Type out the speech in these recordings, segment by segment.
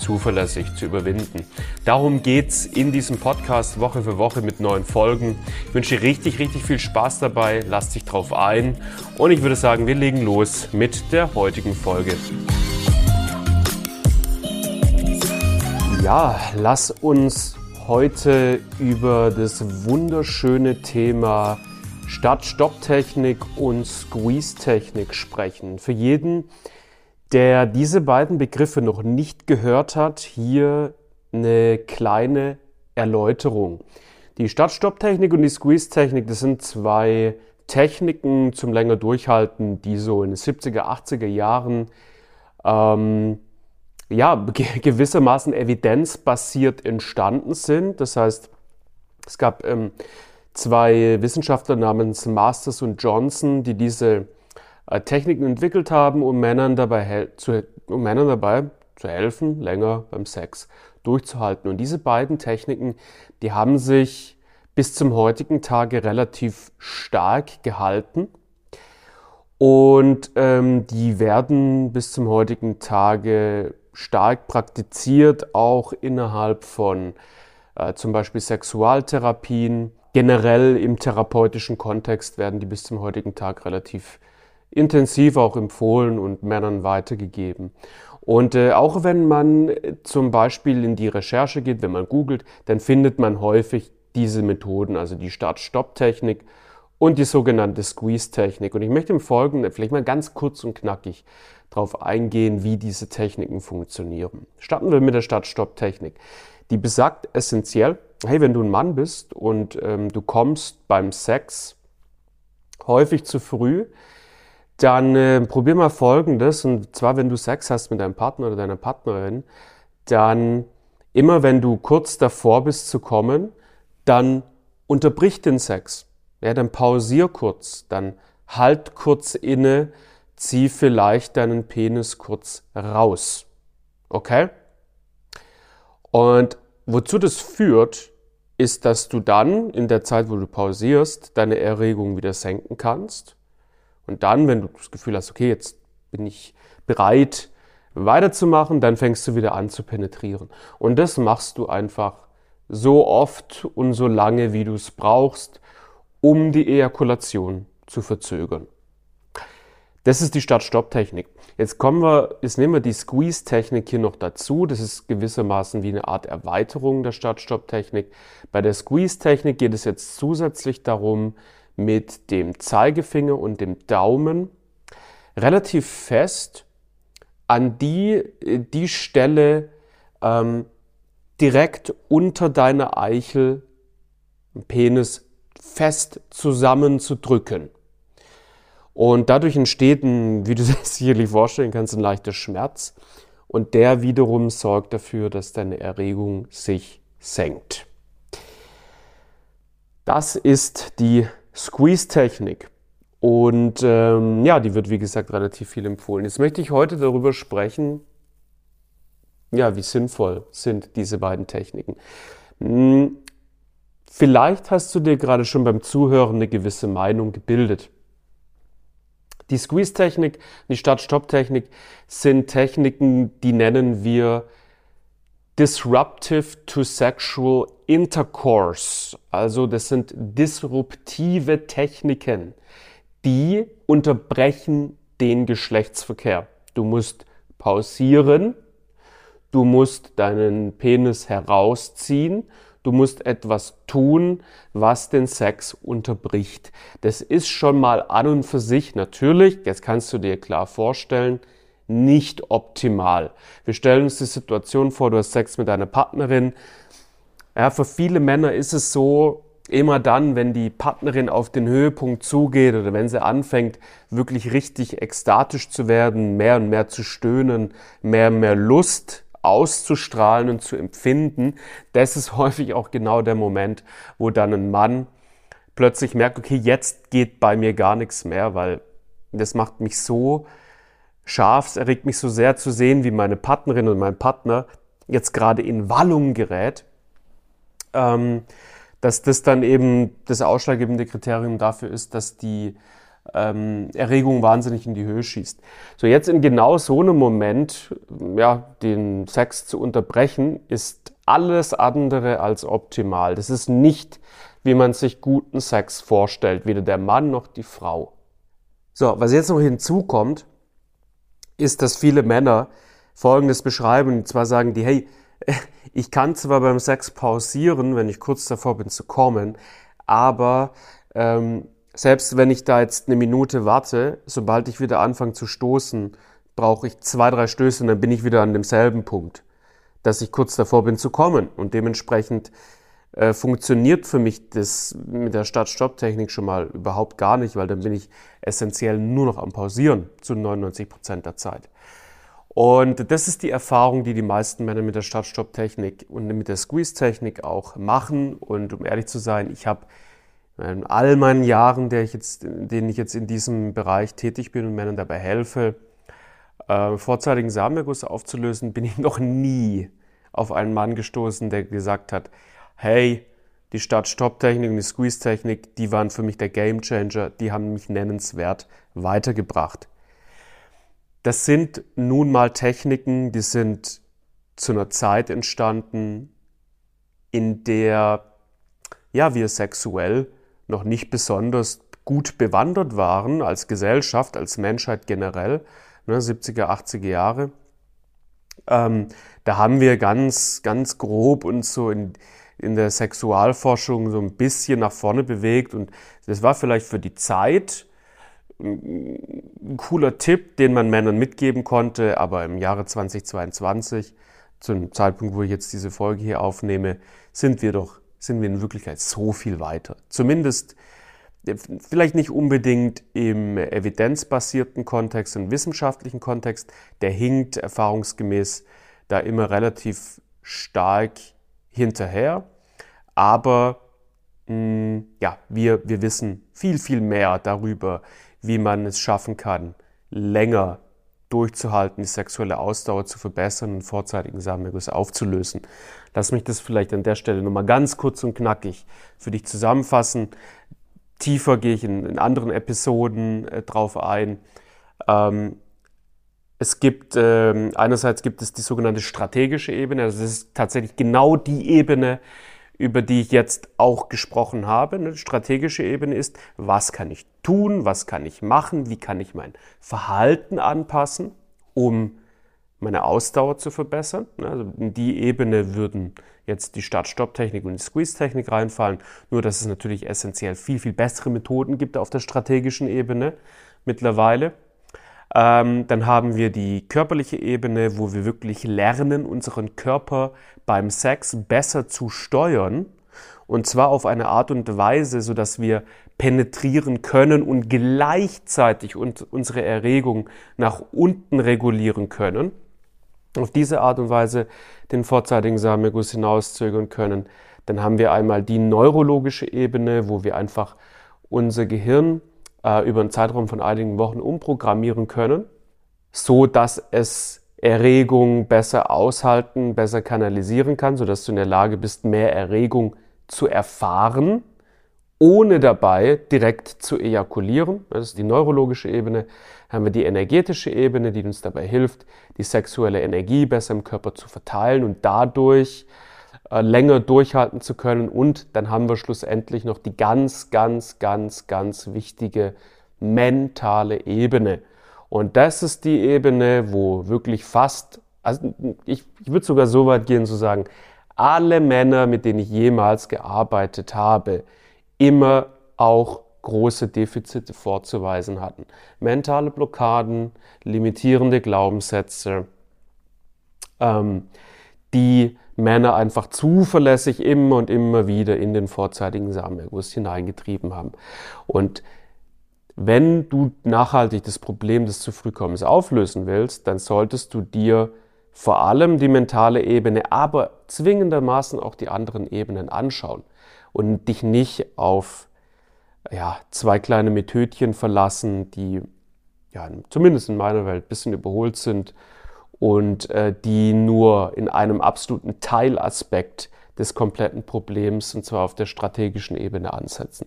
zuverlässig zu überwinden. Darum geht's in diesem Podcast Woche für Woche mit neuen Folgen. Ich wünsche dir richtig, richtig viel Spaß dabei. Lass dich drauf ein. Und ich würde sagen, wir legen los mit der heutigen Folge. Ja, lass uns heute über das wunderschöne Thema Start-Stopp-Technik und Squeeze-Technik sprechen. Für jeden, der diese beiden Begriffe noch nicht gehört hat, hier eine kleine Erläuterung. Die Start-Stopp-Technik und die Squeeze-Technik, das sind zwei Techniken zum länger Durchhalten, die so in den 70er, 80er Jahren ähm, ja, gewissermaßen evidenzbasiert entstanden sind. Das heißt, es gab ähm, zwei Wissenschaftler namens Masters und Johnson, die diese Techniken entwickelt haben, um Männern dabei, zu, um Männern dabei zu helfen, länger beim Sex durchzuhalten. Und diese beiden Techniken, die haben sich bis zum heutigen Tage relativ stark gehalten. Und ähm, die werden bis zum heutigen Tage stark praktiziert, auch innerhalb von äh, zum Beispiel Sexualtherapien. Generell im therapeutischen Kontext werden die bis zum heutigen Tag relativ intensiv auch empfohlen und Männern weitergegeben. Und äh, auch wenn man äh, zum Beispiel in die Recherche geht, wenn man googelt, dann findet man häufig diese Methoden, also die Start-Stopp-Technik und die sogenannte Squeeze-Technik. Und ich möchte im Folgenden vielleicht mal ganz kurz und knackig darauf eingehen, wie diese Techniken funktionieren. Starten wir mit der Start-Stopp-Technik. Die besagt essentiell, hey, wenn du ein Mann bist und ähm, du kommst beim Sex häufig zu früh, dann äh, probier mal Folgendes. Und zwar, wenn du Sex hast mit deinem Partner oder deiner Partnerin, dann immer wenn du kurz davor bist zu kommen, dann unterbrich den Sex. Ja, dann pausier kurz, dann halt kurz inne, zieh vielleicht deinen Penis kurz raus. Okay? Und wozu das führt, ist, dass du dann in der Zeit, wo du pausierst, deine Erregung wieder senken kannst und dann, wenn du das Gefühl hast, okay, jetzt bin ich bereit weiterzumachen, dann fängst du wieder an zu penetrieren. Und das machst du einfach so oft und so lange, wie du es brauchst, um die Ejakulation zu verzögern. Das ist die Start-Stopp-Technik. Jetzt kommen wir, jetzt nehmen wir die Squeeze-Technik hier noch dazu. Das ist gewissermaßen wie eine Art Erweiterung der Start-Stopp-Technik. Bei der Squeeze-Technik geht es jetzt zusätzlich darum, mit dem Zeigefinger und dem Daumen relativ fest an die, die Stelle ähm, direkt unter deiner Eichel, Penis, fest zusammenzudrücken. Und dadurch entsteht ein, wie du dir sicherlich vorstellen kannst, ein leichter Schmerz. Und der wiederum sorgt dafür, dass deine Erregung sich senkt. Das ist die Squeeze-Technik. Und ähm, ja, die wird wie gesagt relativ viel empfohlen. Jetzt möchte ich heute darüber sprechen, ja, wie sinnvoll sind diese beiden Techniken. Hm, vielleicht hast du dir gerade schon beim Zuhören eine gewisse Meinung gebildet. Die Squeeze-Technik, die Start-Stop-Technik sind Techniken, die nennen wir Disruptive to Sexual Intercourse. Also das sind disruptive Techniken, die unterbrechen den Geschlechtsverkehr. Du musst pausieren, du musst deinen Penis herausziehen, du musst etwas tun, was den Sex unterbricht. Das ist schon mal an und für sich natürlich, jetzt kannst du dir klar vorstellen, nicht optimal. Wir stellen uns die Situation vor, du hast Sex mit deiner Partnerin. Ja, für viele Männer ist es so, immer dann, wenn die Partnerin auf den Höhepunkt zugeht oder wenn sie anfängt, wirklich richtig ekstatisch zu werden, mehr und mehr zu stöhnen, mehr und mehr Lust auszustrahlen und zu empfinden, das ist häufig auch genau der Moment, wo dann ein Mann plötzlich merke, okay, jetzt geht bei mir gar nichts mehr, weil das macht mich so scharf, es erregt mich so sehr zu sehen, wie meine Partnerin und mein Partner jetzt gerade in Wallung gerät, ähm, dass das dann eben das ausschlaggebende Kriterium dafür ist, dass die ähm, Erregung wahnsinnig in die Höhe schießt. So jetzt in genau so einem Moment, ja, den Sex zu unterbrechen, ist alles andere als optimal. Das ist nicht, wie man sich guten Sex vorstellt, weder der Mann noch die Frau. So, was jetzt noch hinzukommt, ist, dass viele Männer Folgendes beschreiben, und zwar sagen die, hey, ich kann zwar beim Sex pausieren, wenn ich kurz davor bin zu kommen, aber ähm, selbst wenn ich da jetzt eine Minute warte, sobald ich wieder anfange zu stoßen, brauche ich zwei, drei Stöße und dann bin ich wieder an demselben Punkt, dass ich kurz davor bin zu kommen. Und dementsprechend äh, funktioniert für mich das mit der Start-Stopp-Technik schon mal überhaupt gar nicht, weil dann bin ich essentiell nur noch am Pausieren zu 99 Prozent der Zeit. Und das ist die Erfahrung, die die meisten Männer mit der Start-Stopp-Technik und mit der Squeeze-Technik auch machen. Und um ehrlich zu sein, ich habe in all meinen Jahren, der ich jetzt, in denen ich jetzt in diesem Bereich tätig bin und Männern dabei helfe, äh, vorzeitigen Samenerguss aufzulösen, bin ich noch nie auf einen Mann gestoßen, der gesagt hat, hey, die Start-Stopp-Technik und die Squeeze-Technik, die waren für mich der Game Changer, die haben mich nennenswert weitergebracht. Das sind nun mal Techniken, die sind zu einer Zeit entstanden, in der ja, wir sexuell noch nicht besonders gut bewandert waren als Gesellschaft, als Menschheit generell, ne, 70er, 80er Jahre. Ähm, da haben wir ganz, ganz grob uns so in, in der Sexualforschung so ein bisschen nach vorne bewegt und das war vielleicht für die Zeit ein cooler Tipp, den man Männern mitgeben konnte, aber im Jahre 2022, zum Zeitpunkt, wo ich jetzt diese Folge hier aufnehme, sind wir doch sind wir in Wirklichkeit so viel weiter. Zumindest äh, vielleicht nicht unbedingt im evidenzbasierten Kontext, im wissenschaftlichen Kontext. Der hinkt erfahrungsgemäß da immer relativ stark hinterher. Aber mh, mm, ja, wir, wir wissen viel, viel mehr darüber, wie man es schaffen kann, länger durchzuhalten, die sexuelle Ausdauer zu verbessern und vorzeitigen Samenerguss aufzulösen. Lass mich das vielleicht an der Stelle nochmal ganz kurz und knackig für dich zusammenfassen. Tiefer gehe ich in, in anderen Episoden äh, drauf ein. Ähm, es gibt, äh, einerseits gibt es die sogenannte strategische Ebene, also das ist tatsächlich genau die Ebene, über die ich jetzt auch gesprochen habe. Eine strategische Ebene ist, was kann ich tun, was kann ich machen, wie kann ich mein Verhalten anpassen, um meine Ausdauer zu verbessern. Also in die Ebene würden jetzt die Start-Stopp-Technik und die Squeeze-Technik reinfallen. Nur, dass es natürlich essentiell viel, viel bessere Methoden gibt auf der strategischen Ebene mittlerweile. Ähm, dann haben wir die körperliche Ebene, wo wir wirklich lernen, unseren Körper beim Sex besser zu steuern. Und zwar auf eine Art und Weise, sodass wir penetrieren können und gleichzeitig unsere Erregung nach unten regulieren können. Auf diese Art und Weise den vorzeitigen Samenerguss hinauszögern können. Dann haben wir einmal die neurologische Ebene, wo wir einfach unser Gehirn äh, über einen Zeitraum von einigen Wochen umprogrammieren können, so dass es Erregung besser aushalten, besser kanalisieren kann, sodass du in der Lage bist, mehr Erregung zu erfahren, ohne dabei direkt zu ejakulieren. Das ist die neurologische Ebene. Dann haben wir die energetische Ebene, die uns dabei hilft, die sexuelle Energie besser im Körper zu verteilen und dadurch äh, länger durchhalten zu können. Und dann haben wir schlussendlich noch die ganz, ganz, ganz, ganz wichtige mentale Ebene. Und das ist die Ebene, wo wirklich fast, also ich, ich würde sogar so weit gehen zu sagen, alle Männer, mit denen ich jemals gearbeitet habe, immer auch große Defizite vorzuweisen hatten. Mentale Blockaden, limitierende Glaubenssätze, ähm, die Männer einfach zuverlässig immer und immer wieder in den vorzeitigen Samenerguss hineingetrieben haben. Und wenn du nachhaltig das Problem des zu frühkommens auflösen willst, dann solltest du dir vor allem die mentale Ebene, aber zwingendermaßen auch die anderen Ebenen anschauen und dich nicht auf ja, zwei kleine Methodchen verlassen, die ja, zumindest in meiner Welt ein bisschen überholt sind und äh, die nur in einem absoluten Teilaspekt des kompletten Problems, und zwar auf der strategischen Ebene, ansetzen.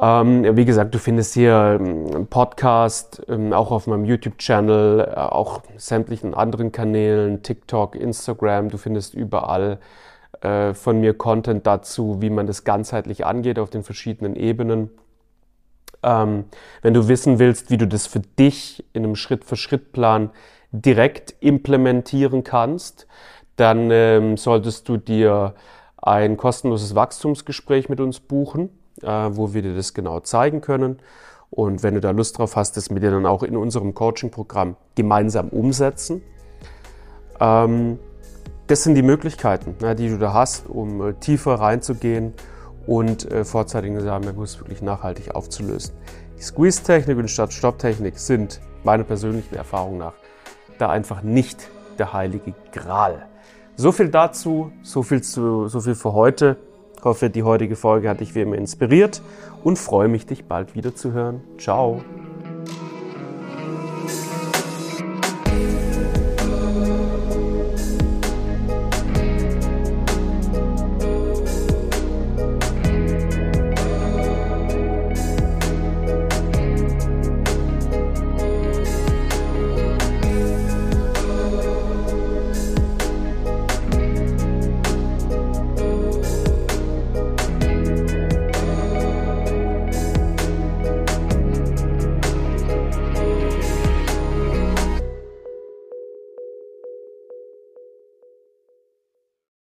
Ähm, wie gesagt, du findest hier einen ähm, Podcast, ähm, auch auf meinem YouTube-Channel, äh, auch sämtlichen anderen Kanälen, TikTok, Instagram, du findest überall äh, von mir Content dazu, wie man das ganzheitlich angeht auf den verschiedenen Ebenen. Ähm, wenn du wissen willst, wie du das für dich in einem Schritt-für-Schritt-Plan direkt implementieren kannst, dann ähm, solltest du dir ein kostenloses Wachstumsgespräch mit uns buchen, äh, wo wir dir das genau zeigen können. Und wenn du da Lust drauf hast, das mit dir dann auch in unserem Coaching-Programm gemeinsam umsetzen. Ähm, das sind die Möglichkeiten, ne, die du da hast, um äh, tiefer reinzugehen und äh, vorzeitigen Samenerguss wirklich nachhaltig aufzulösen. Die Squeeze-Technik und Start-Stopp-Technik sind meiner persönlichen Erfahrung nach da einfach nicht der heilige Gral. So viel dazu, so viel, zu, so viel für heute. Ich hoffe, die heutige Folge hat dich wie immer inspiriert und freue mich, dich bald wieder zu hören. Ciao.